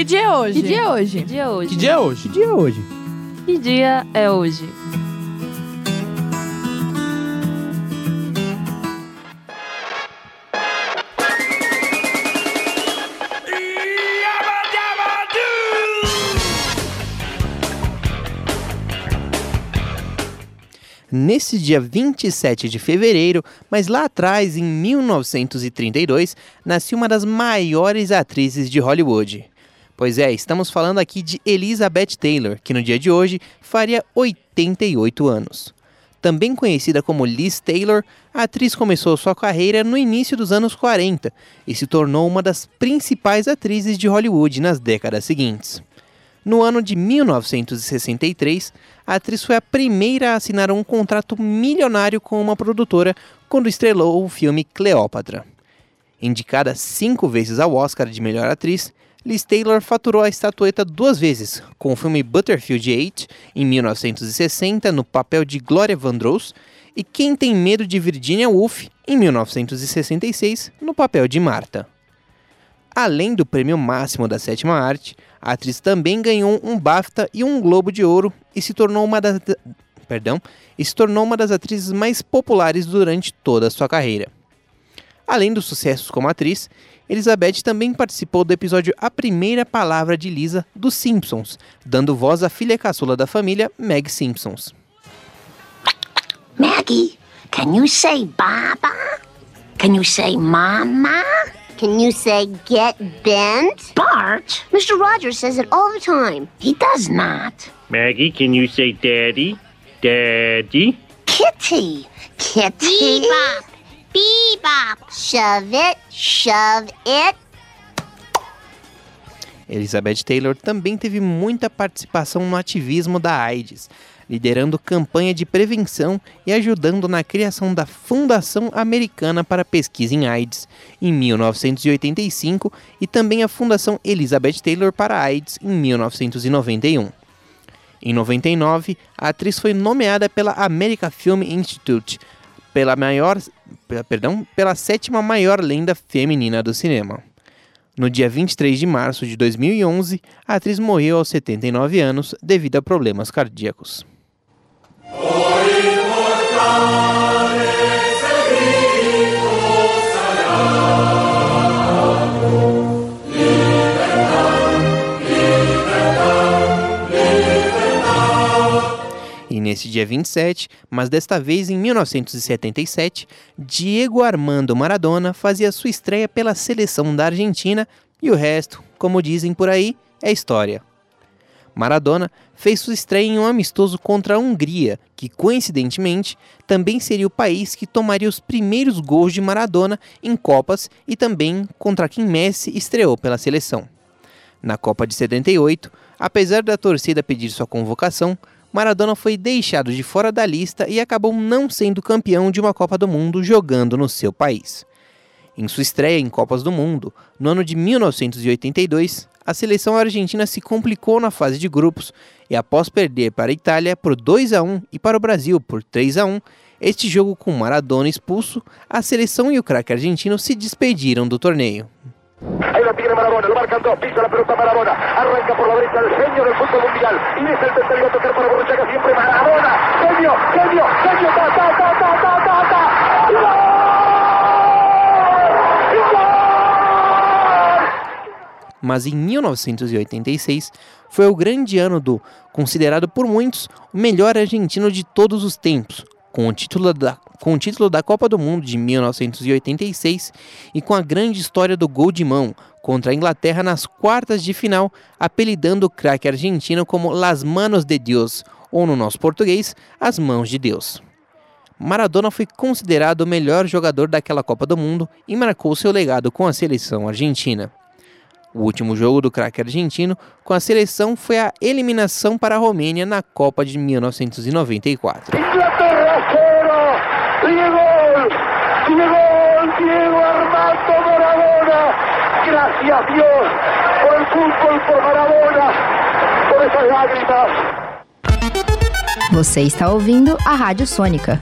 Que dia é hoje? Que dia é hoje? Que dia é hoje? Que dia é hoje? Que dia é hoje? Que dia é hoje? Nesse dia 27 de fevereiro, mas lá atrás, em 1932, nasceu uma das maiores atrizes de Hollywood. Pois é, estamos falando aqui de Elizabeth Taylor, que no dia de hoje faria 88 anos. Também conhecida como Liz Taylor, a atriz começou sua carreira no início dos anos 40 e se tornou uma das principais atrizes de Hollywood nas décadas seguintes. No ano de 1963, a atriz foi a primeira a assinar um contrato milionário com uma produtora quando estrelou o filme Cleópatra. Indicada cinco vezes ao Oscar de melhor atriz, Liz Taylor faturou a estatueta duas vezes, com o filme Butterfield 8, em 1960, no papel de Gloria Vandross, e Quem Tem Medo de Virginia Woolf, em 1966, no papel de Marta. Além do prêmio máximo da sétima arte, a atriz também ganhou um BAFTA e um Globo de Ouro e se tornou uma das, perdão, se tornou uma das atrizes mais populares durante toda a sua carreira. Além dos sucessos como atriz, Elizabeth também participou do episódio A Primeira Palavra de Lisa dos Simpsons, dando voz à filha caçula da família, Meg Simpsons. Maggie, can you say Baba? Can you say Mama? Can you say get bent? Bart? Mr. Rogers says it all the time. He does not. Maggie, can you say daddy? Daddy? Kitty. Kitty. Bebop. Bebop. Shove it. Shove it. Elizabeth Taylor também teve muita participação no ativismo da AIDS, liderando campanha de prevenção e ajudando na criação da Fundação Americana para Pesquisa em AIDS em 1985 e também a Fundação Elizabeth Taylor para AIDS em 1991. Em 99, a atriz foi nomeada pela American Film Institute pela maior, perdão, pela sétima maior lenda feminina do cinema. No dia 23 de março de 2011, a atriz morreu aos 79 anos devido a problemas cardíacos. Nesse dia 27, mas desta vez em 1977, Diego Armando Maradona fazia sua estreia pela seleção da Argentina e o resto, como dizem por aí, é história. Maradona fez sua estreia em um amistoso contra a Hungria, que coincidentemente também seria o país que tomaria os primeiros gols de Maradona em Copas e também contra quem Messi estreou pela seleção. Na Copa de 78, apesar da torcida pedir sua convocação, Maradona foi deixado de fora da lista e acabou não sendo campeão de uma Copa do Mundo jogando no seu país. Em sua estreia em Copas do Mundo, no ano de 1982, a seleção argentina se complicou na fase de grupos e, após perder para a Itália por 2 a 1 e para o Brasil por 3 a 1, este jogo com Maradona expulso, a seleção e o craque argentino se despediram do torneio. Ahí lo tiene Marabona, lo marcan dos, pisa la pelota Marabona, arranca por la derecha el genio del fútbol mundial, y es el tercero a tocar para Borruchaga siempre Marabona, genio, genio, genio, ta, ta, ta, ta, ta, ta, ta, Mas em 1986 foi o grande ano do, considerado por muitos, o melhor argentino de todos os tempos, com o título da, com o título da Copa do Mundo de 1986 e com a grande história do gol de mão contra a Inglaterra nas quartas de final, apelidando o craque argentino como Las Manos de Deus, ou no nosso português, As Mãos de Deus. Maradona foi considerado o melhor jogador daquela Copa do Mundo e marcou seu legado com a seleção argentina. O último jogo do craque argentino com a seleção foi a eliminação para a Romênia na Copa de 1994. Inglaterra cero, Diego, Diego, Diego Armando Maradona, gracias Dios por el fútbol, por Maradona, por esas lágrimas. Você está ouvindo a Rádio Sônica.